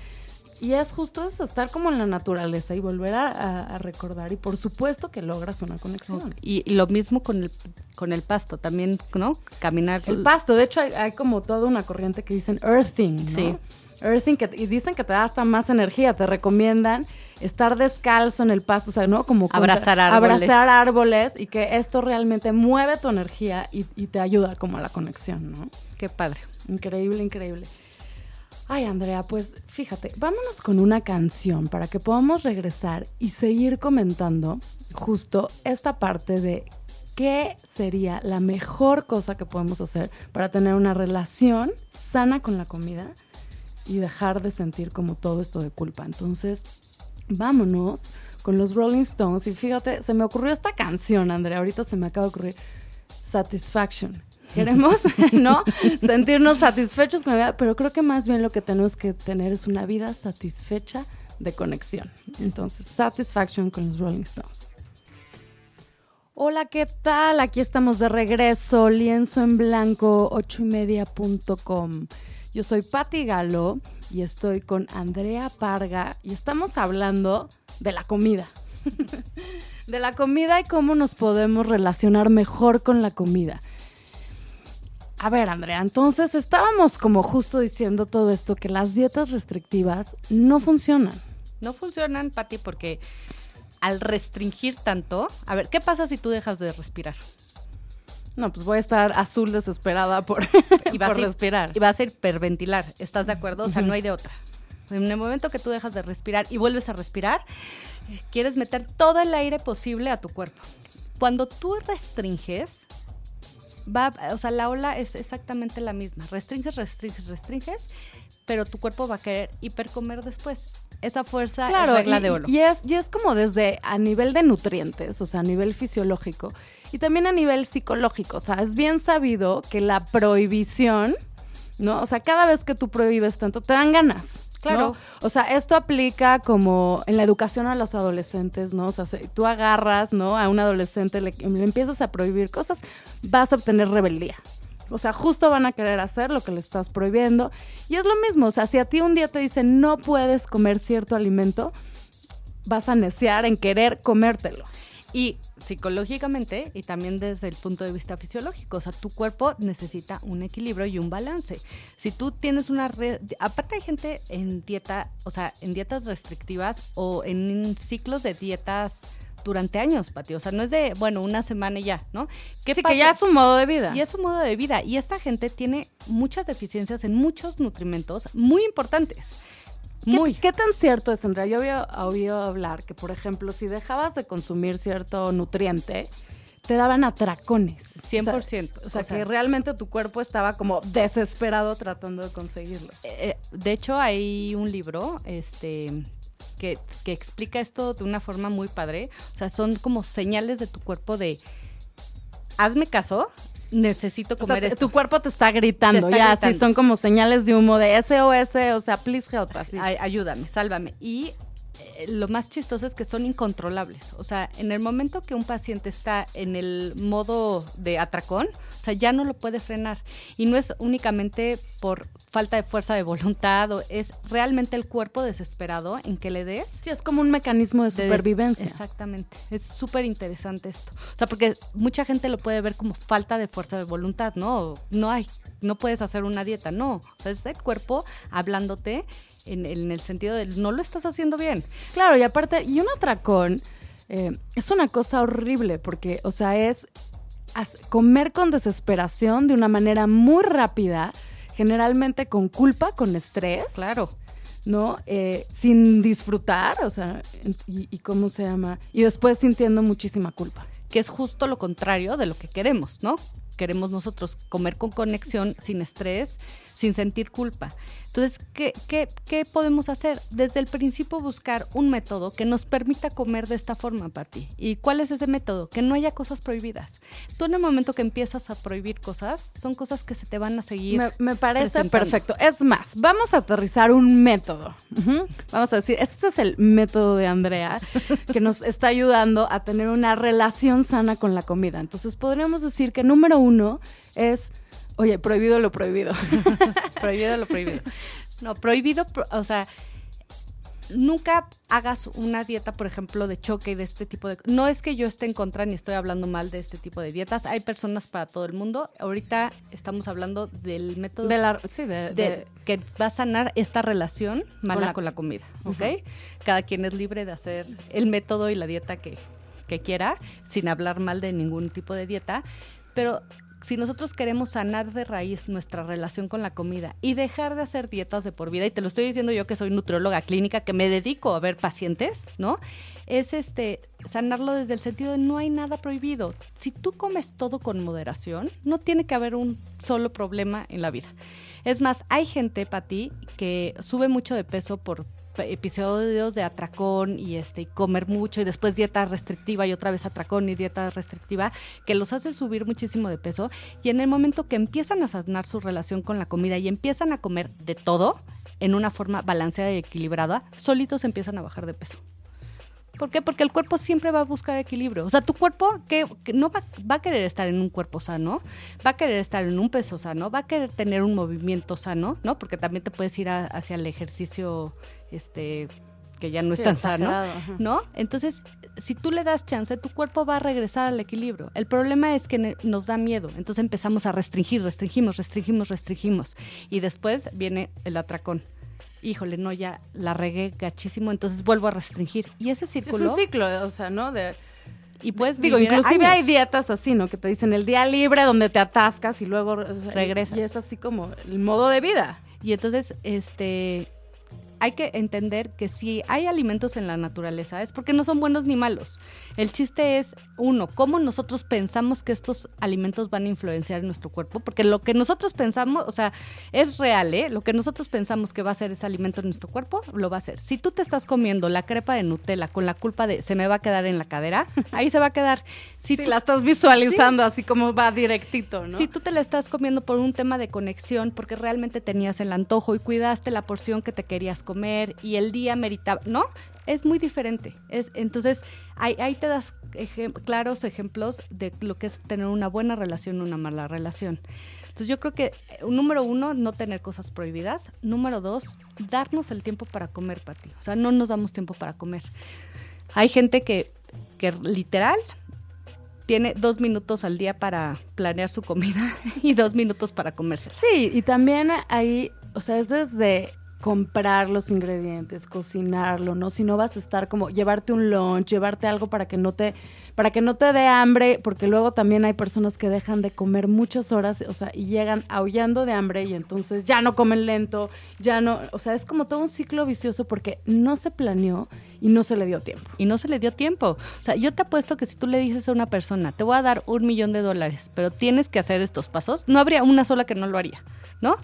y es justo eso, estar como en la naturaleza y volver a, recordar. Y por supuesto que logras una conexión. Y, lo mismo con el, con el pasto, también, ¿no? Caminar. El pasto, de hecho hay, como toda una corriente que dicen earthing, ¿no? Sí. Earthing, que, y dicen que te da hasta más energía, te recomiendan estar descalzo en el pasto, o sea, ¿no? Como abrazar árboles. Abrazar árboles y que esto realmente mueve tu energía y, y te ayuda como a la conexión, ¿no? Qué padre. Increíble, increíble. Ay, Andrea, pues fíjate, vámonos con una canción para que podamos regresar y seguir comentando justo esta parte de qué sería la mejor cosa que podemos hacer para tener una relación sana con la comida y dejar de sentir como todo esto de culpa. Entonces, vámonos con los Rolling Stones y fíjate, se me ocurrió esta canción, Andrea, ahorita se me acaba de ocurrir Satisfaction Queremos, ¿no? Sentirnos satisfechos con la vida, pero creo que más bien lo que tenemos que tener es una vida satisfecha de conexión. Entonces, Satisfaction con los Rolling Stones. Hola, ¿qué tal? Aquí estamos de regreso, lienzo en blanco, 8 y. Yo soy Patti Galo y estoy con Andrea Parga y estamos hablando de la comida. de la comida y cómo nos podemos relacionar mejor con la comida. A ver, Andrea, entonces estábamos como justo diciendo todo esto, que las dietas restrictivas no funcionan. No funcionan, Pati, porque al restringir tanto, a ver, ¿qué pasa si tú dejas de respirar? No, pues voy a estar azul desesperada por, y vas a respirar. Y vas a hiperventilar, ¿estás de acuerdo? O sea, no hay de otra. En el momento que tú dejas de respirar y vuelves a respirar, quieres meter todo el aire posible a tu cuerpo. Cuando tú restringes, va, o sea, la ola es exactamente la misma. Restringes, restringes, restringes, pero tu cuerpo va a querer hipercomer después. Esa fuerza es regla de oro. Y es, y es como desde a nivel de nutrientes, o sea, a nivel fisiológico y también a nivel psicológico. O sea, es bien sabido que la prohibición, ¿no? O sea, cada vez que tú prohíbes tanto, te dan ganas. Claro. O sea, esto aplica como en la educación a los adolescentes, ¿no? O sea, si tú agarras, ¿no? A un adolescente, le, le empiezas a prohibir cosas, vas a obtener rebeldía. O sea, justo van a querer hacer lo que le estás prohibiendo. Y es lo mismo, o sea, si a ti un día te dicen no puedes comer cierto alimento, vas a necear en querer comértelo. Y psicológicamente y también desde el punto de vista fisiológico, o sea, tu cuerpo necesita un equilibrio y un balance. Si tú tienes una red, aparte hay gente en dieta, o sea, en dietas restrictivas o en ciclos de dietas durante años, Pati. O sea, no es de, bueno, una semana y ya, ¿no? ¿Qué sí, que ya es un modo de vida. Y es un modo de vida. Y esta gente tiene muchas deficiencias en muchos nutrimentos muy importantes. ¿Qué, tan cierto es, Andrea? Yo había oído hablar que, por ejemplo, si dejabas de consumir cierto nutriente, te daban atracones. 100%. O sea, que realmente tu cuerpo estaba como desesperado tratando de conseguirlo. Eh, eh, de hecho, hay un libro este, que, que explica esto de una forma muy padre. O sea, son como señales de tu cuerpo de hazme caso, necesito comer o Tu cuerpo te está gritando, ya, así son como señales de humo de SOS, o sea, please help, así. ayúdame, sálvame. Y lo más chistoso es que son incontrolables. O sea, en el momento que un paciente está en el modo de atracón, o sea, ya no lo puede frenar. Y no es únicamente por falta de fuerza de voluntad, o es realmente el cuerpo desesperado en que le des. Sí, es como un mecanismo de, supervivencia. Exactamente. Es súper interesante esto. O sea, porque mucha gente lo puede ver como falta de fuerza de voluntad, ¿no? No hay, no puedes hacer una dieta, no. O sea, es el cuerpo hablándote en, el sentido de no lo estás haciendo bien. Claro, y aparte, y un atracón eh, es una cosa horrible porque, o sea, es comer con desesperación de una manera muy rápida, generalmente con culpa, con estrés. Claro. ¿no? Eh, sin disfrutar, o sea, y, y, cómo se llama, y después sintiendo muchísima culpa. Que es justo lo contrario de lo que queremos, ¿no? Queremos nosotros, comer con conexión, sin estrés, sin sentir culpa. Entonces, ¿qué, qué, podemos hacer? Desde el principio buscar un método que nos permita comer de esta forma, Pati. ¿Y cuál es ese método? Que no haya cosas prohibidas. Tú en el momento que empiezas a prohibir cosas, son cosas que se te van a seguir. Me, parece perfecto. Es más, vamos a aterrizar un método. Vamos a decir, este es el método de Andrea que nos está ayudando a tener una relación sana con la comida. Entonces, podríamos decir que número uno es Oye, prohibido lo prohibido. prohibido lo prohibido. No, prohibido, o sea, nunca hagas una dieta, por ejemplo, de choque y de este tipo de... No es que yo esté en contra ni estoy hablando mal de este tipo de dietas. Hay personas para todo el mundo. Ahorita estamos hablando del método de la, sí, de, que va a sanar esta relación mala con la, comida, ¿ok? Cada quien es libre de hacer el método y la dieta que, que quiera, sin hablar mal de ningún tipo de dieta. Pero si nosotros queremos sanar de raíz nuestra relación con la comida y dejar de hacer dietas de por vida, y te lo estoy diciendo yo que soy nutrióloga clínica, que me dedico a ver pacientes, ¿no? Es este sanarlo desde el sentido de no hay nada prohibido. Si tú comes todo con moderación, no tiene que haber un solo problema en la vida. Es más, hay gente, Pati, que sube mucho de peso por episodios de atracón y este comer mucho y después dieta restrictiva y otra vez atracón y dieta restrictiva que los hace subir muchísimo de peso y en el momento que empiezan a sanar su relación con la comida y empiezan a comer de todo en una forma balanceada y equilibrada, solitos empiezan a bajar de peso. ¿Por qué? Porque el cuerpo siempre va a buscar equilibrio. O sea, tu cuerpo que, no va, va, a querer estar en un cuerpo sano, va a querer estar en un peso sano, va a querer tener un movimiento sano, ¿no? Porque también te puedes ir hacia el ejercicio este que ya no es tan sano, ¿no? Entonces, si tú le das chance, tu cuerpo va a regresar al equilibrio. El problema es que nos da miedo, entonces empezamos a restringir, restringimos, restringimos, restringimos, y después viene el atracón. Híjole, no, ya la regué gachísimo, entonces vuelvo a restringir. Y ese círculo... Es un ciclo, o sea, ¿no? De... Y pues digo, inclusive hay dietas así, ¿no? Que te dicen el día libre donde te atascas y luego regresas. Y es así como el modo de vida. Y entonces, este, hay que entender que si hay alimentos en la naturaleza es porque no son buenos ni malos. El chiste es, uno, cómo nosotros pensamos que estos alimentos van a influenciar en nuestro cuerpo, porque lo que nosotros pensamos, o sea, es real, ¿eh? Lo que nosotros pensamos que va a ser ese alimento en nuestro cuerpo, lo va a hacer. Si tú te estás comiendo la crepa de Nutella con la culpa de se me va a quedar en la cadera, ahí se va a quedar. Si la estás visualizando así como va directito, ¿no? Si tú te la estás comiendo por un tema de conexión, porque realmente tenías el antojo y cuidaste la porción que te querías comer y el día meritaba, ¿no? Es muy diferente. Es, entonces, ahí, te das claros ejemplos de lo que es tener una buena relación o una mala relación. Entonces yo creo que, eh, número uno, no tener cosas prohibidas. Número dos, darnos el tiempo para comer, Pati. O sea, no nos damos tiempo para comer. Hay gente que, que literal tiene dos minutos al día para planear su comida y dos minutos para comerse. Sí, y también ahí, o sea, es desde comprar los ingredientes, cocinarlo, ¿no? Si no vas a estar como llevarte un lunch, llevarte algo para que no te para que no te dé hambre, porque luego también hay personas que dejan de comer muchas horas, o sea, y llegan aullando de hambre y entonces ya no comen lento, ya no, o sea, es como todo un ciclo vicioso porque no se planeó y no se le dio tiempo. Y no se le dio tiempo. O sea, yo te apuesto que si tú le dices a una persona, te voy a dar un millón de dólares, pero tienes que hacer estos pasos, no habría una sola que no lo haría, ¿no?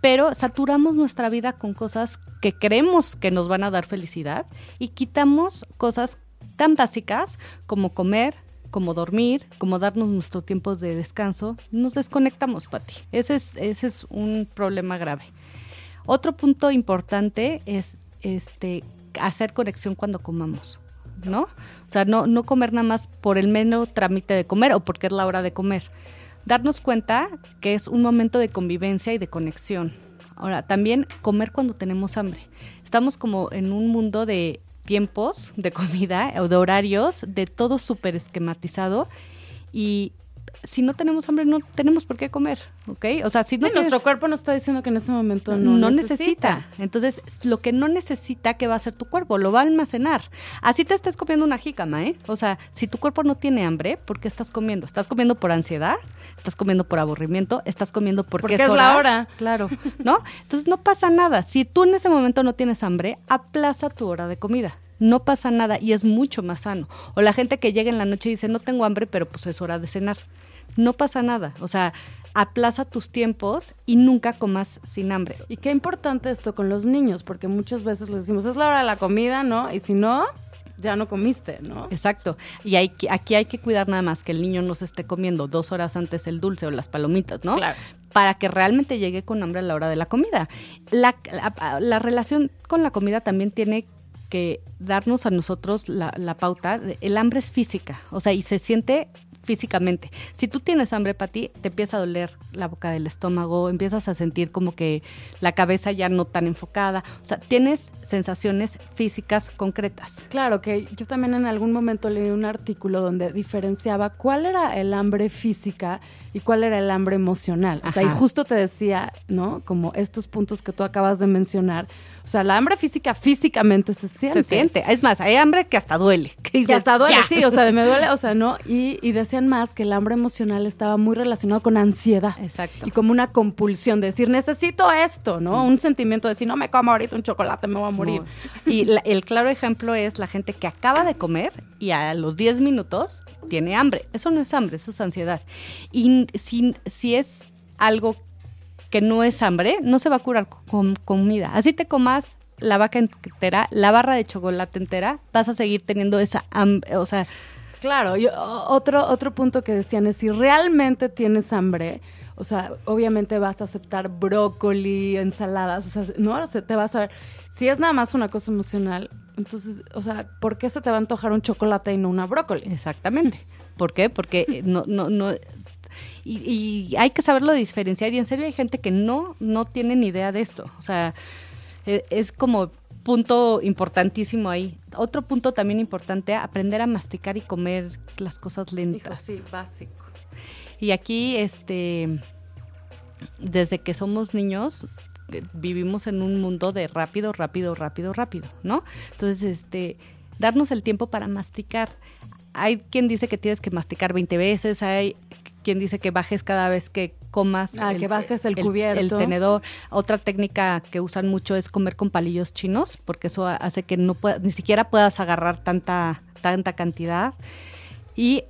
Pero saturamos nuestra vida con cosas que creemos que nos van a dar felicidad y quitamos cosas tan básicas como comer, como dormir, como darnos nuestro tiempo de descanso, nos desconectamos, Pati. Ese es, ese es un problema grave. Otro punto importante es este hacer conexión cuando comamos, ¿no? O sea, no, no comer nada más por el mero trámite de comer o porque es la hora de comer. Darnos cuenta que es un momento de convivencia y de conexión. Ahora, también comer cuando tenemos hambre. Estamos como en un mundo de tiempos de comida o de horarios, de todo súper esquematizado. Y si no tenemos hambre no tenemos por qué comer, ¿ok? O sea, si no nuestro cuerpo nos está diciendo que en ese momento no, no necesita. Entonces, lo que no necesita, ¿qué va a hacer tu cuerpo? Lo va a almacenar. Así te estés comiendo una jícama, ¿eh? O sea, si tu cuerpo no tiene hambre, ¿por qué estás comiendo? ¿Estás comiendo por ansiedad? ¿Estás comiendo por aburrimiento? ¿Estás comiendo porque, porque es, la hora? Claro, ¿no? Entonces, no pasa nada. Si tú en ese momento no tienes hambre, aplaza tu hora de comida no pasa nada y es mucho más sano. O la gente que llega en la noche y dice, no tengo hambre, pero pues es hora de cenar. no pasa nada. O sea, aplaza tus tiempos y nunca comas sin hambre. Y qué importante esto con los niños, porque muchas veces les decimos, es la hora de la comida, ¿no? Y si no, ya no comiste, ¿no? Exacto. Y hay, aquí hay que cuidar nada más que el niño no se esté comiendo dos horas antes el dulce o las palomitas, ¿no? Claro. Para que realmente llegue con hambre a la hora de la comida. La, la, relación con la comida también tiene que darnos a nosotros la, la pauta. El hambre es física, o sea, y se siente físicamente. Si tú tienes hambre, ti te empieza a doler la boca del estómago, empiezas a sentir como que la cabeza ya no tan enfocada. O sea, tienes sensaciones físicas concretas. Claro, que yo también en algún momento leí un artículo donde diferenciaba cuál era el hambre física y cuál era el hambre emocional. O sea, y justo te decía, ¿no? Como estos puntos que tú acabas de mencionar. O sea, la hambre física físicamente se siente. Se siente. Es más, hay hambre que hasta duele. Que, hasta duele, sí. O sea, me duele, o sea, ¿no? Y, y decían más que el hambre emocional estaba muy relacionado con ansiedad. Exacto. Y como una compulsión de decir, necesito esto, ¿no? Un sentimiento de si no me como ahorita un chocolate me voy a morir. Y el claro ejemplo es la gente que acaba de comer y a los 10 minutos tiene hambre. Eso no es hambre, eso es ansiedad. Y si, si es algo que no es hambre, no se va a curar con comida. Así te comas la vaca entera, la barra de chocolate entera, vas a seguir teniendo esa hambre, o sea... Claro, y otro, otro punto que decían es si realmente tienes hambre, o sea, obviamente vas a aceptar brócoli, ensaladas, o sea, no, te vas a ver. Si es nada más una cosa emocional, entonces, o sea, ¿por qué se te va a antojar un chocolate y no una brócoli? Exactamente. ¿Por qué? Porque no, no, no. Y, hay que saberlo diferenciar. Y en serio hay gente que no, no tiene ni idea de esto. O sea, e, es como punto importantísimo ahí. Otro punto también importante, aprender a masticar y comer las cosas lentas. sí, básico. Y aquí, este, desde que somos niños, vivimos en un mundo de rápido, rápido, rápido, rápido, ¿no? Entonces, este, darnos el tiempo para masticar. Hay quien dice que tienes que masticar 20 veces, hay quien dice que bajes cada vez que comas. Ah, que bajes el, cubierto. El, tenedor. Otra técnica que usan mucho es comer con palillos chinos, porque eso hace que no puedas, ni siquiera puedas agarrar tanta, tanta cantidad. Y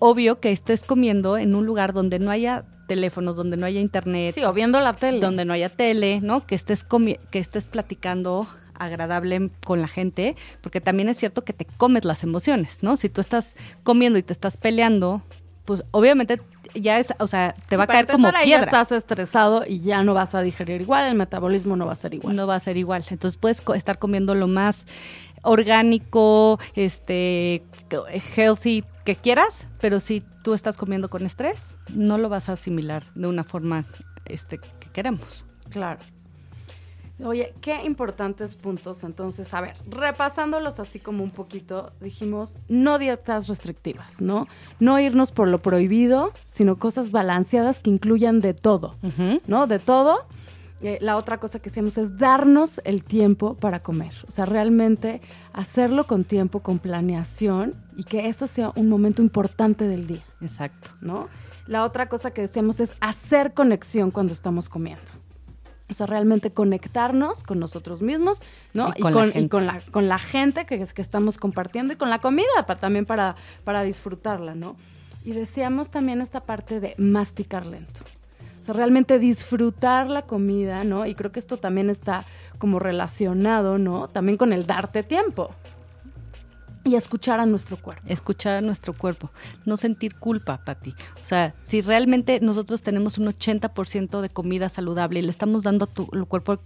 obvio que estés comiendo en un lugar donde no haya teléfonos, donde no haya internet. Sí, o viendo la tele. Donde no haya tele, ¿no? Que estés, que estés platicando agradable con la gente, porque también es cierto que te comes las emociones, ¿no? Si tú estás comiendo y te estás peleando, pues obviamente ya es, o sea, te va a caer como piedra. Ya estás estresado y ya no vas a digerir igual, el metabolismo no va a ser igual. No va a ser igual. Entonces puedes estar comiendo lo más orgánico, este, healthy que quieras, pero si tú estás comiendo con estrés, no lo vas a asimilar de una forma este, que queremos. Claro. Oye, qué importantes puntos. Entonces, a ver, repasándolos así como un poquito, dijimos, no dietas restrictivas, ¿no? No irnos por lo prohibido, sino cosas balanceadas que incluyan de todo, ¿no? De todo. Eh, la otra cosa que hacemos es darnos el tiempo para comer. O sea, realmente hacerlo con tiempo, con planeación y que eso sea un momento importante del día. Exacto. ¿No? La otra cosa que decíamos es hacer conexión cuando estamos comiendo. O sea, realmente conectarnos con nosotros mismos, ¿no? Y con, la, con la, gente que, que estamos compartiendo y con la comida también para, para disfrutarla, ¿no? Y decíamos también esta parte de masticar lento. O sea, realmente disfrutar la comida, ¿no? Y creo que esto también está como relacionado, ¿no? También con el darte tiempo y escuchar a nuestro cuerpo. Escuchar a nuestro cuerpo, no sentir culpa, Pati. O sea, si realmente nosotros tenemos un 80% de comida saludable y le estamos dando a tu cuerpo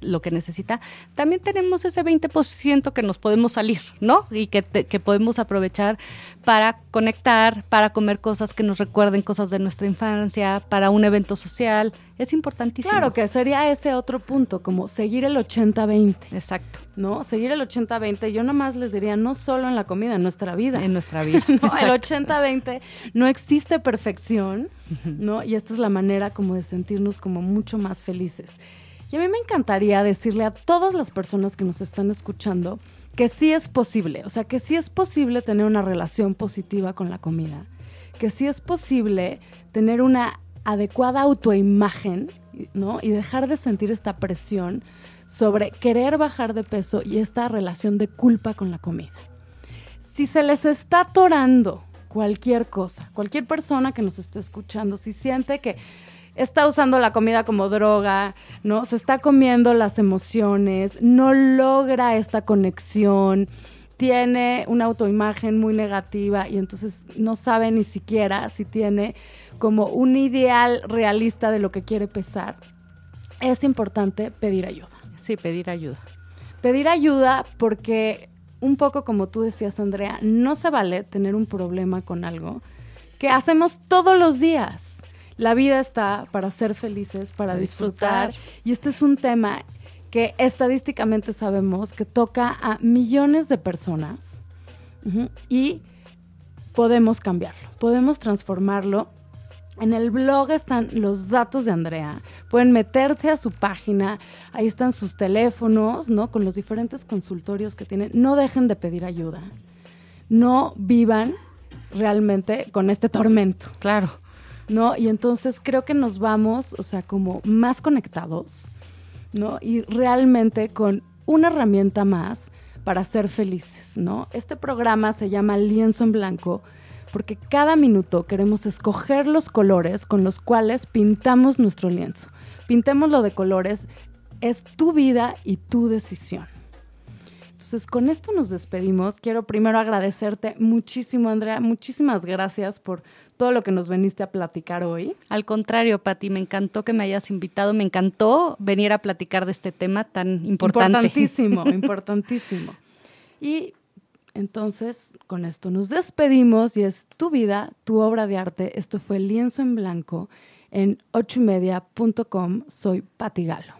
lo que necesita, también tenemos ese 20% que nos podemos salir, ¿no? Y que, que podemos aprovechar para conectar, para comer cosas que nos recuerden cosas de nuestra infancia, para un evento social. Es importantísimo. Claro, que sería ese otro punto, como seguir el 80-20. Exacto. ¿No? Seguir el 80-20. Yo nomás les diría, no solo en la comida, en nuestra vida. En nuestra vida. el 80-20 no existe perfección, ¿no? Y esta es la manera como de sentirnos como mucho más felices. Y a mí me encantaría decirle a todas las personas que nos están escuchando que sí es posible, o sea, que sí es posible tener una relación positiva con la comida, que sí es posible tener una adecuada autoimagen, ¿no? Y dejar de sentir esta presión sobre querer bajar de peso y esta relación de culpa con la comida. Si se les está atorando cualquier cosa, cualquier persona que nos esté escuchando, si siente que está usando la comida como droga, ¿no? Se está comiendo las emociones, no logra esta conexión, tiene una autoimagen muy negativa y entonces no sabe ni siquiera si tiene como un ideal realista de lo que quiere pesar. Es importante pedir ayuda. Sí, pedir ayuda. Pedir ayuda porque un poco como tú decías, Andrea, no se vale tener un problema con algo que hacemos todos los días. La vida está para ser felices, para disfrutar. Y este es un tema que estadísticamente sabemos que toca a millones de personas y podemos cambiarlo, podemos transformarlo. En el blog están los datos de Andrea. Pueden meterse a su página, ahí están sus teléfonos, ¿no? Con los diferentes consultorios que tienen. No dejen de pedir ayuda. No vivan realmente con este tormento. Claro. ¿No? Y entonces creo que nos vamos, o sea, como más conectados ¿no? Y realmente con una herramienta más para ser felices, ¿no? Este programa se llama Lienzo en Blanco porque cada minuto queremos escoger los colores con los cuales pintamos nuestro lienzo. Pintémoslo de colores, es tu vida y tu decisión. Entonces, con esto nos despedimos. Quiero primero agradecerte muchísimo, Andrea. Muchísimas gracias por todo lo que nos veniste a platicar hoy. Al contrario, Pati, me encantó que me hayas invitado. Me encantó venir a platicar de este tema tan importante. Importantísimo, importantísimo. Y entonces, con esto nos despedimos y es tu vida, tu obra de arte. Esto fue Lienzo en Blanco en ochoymedia.com. Soy Pati Galo.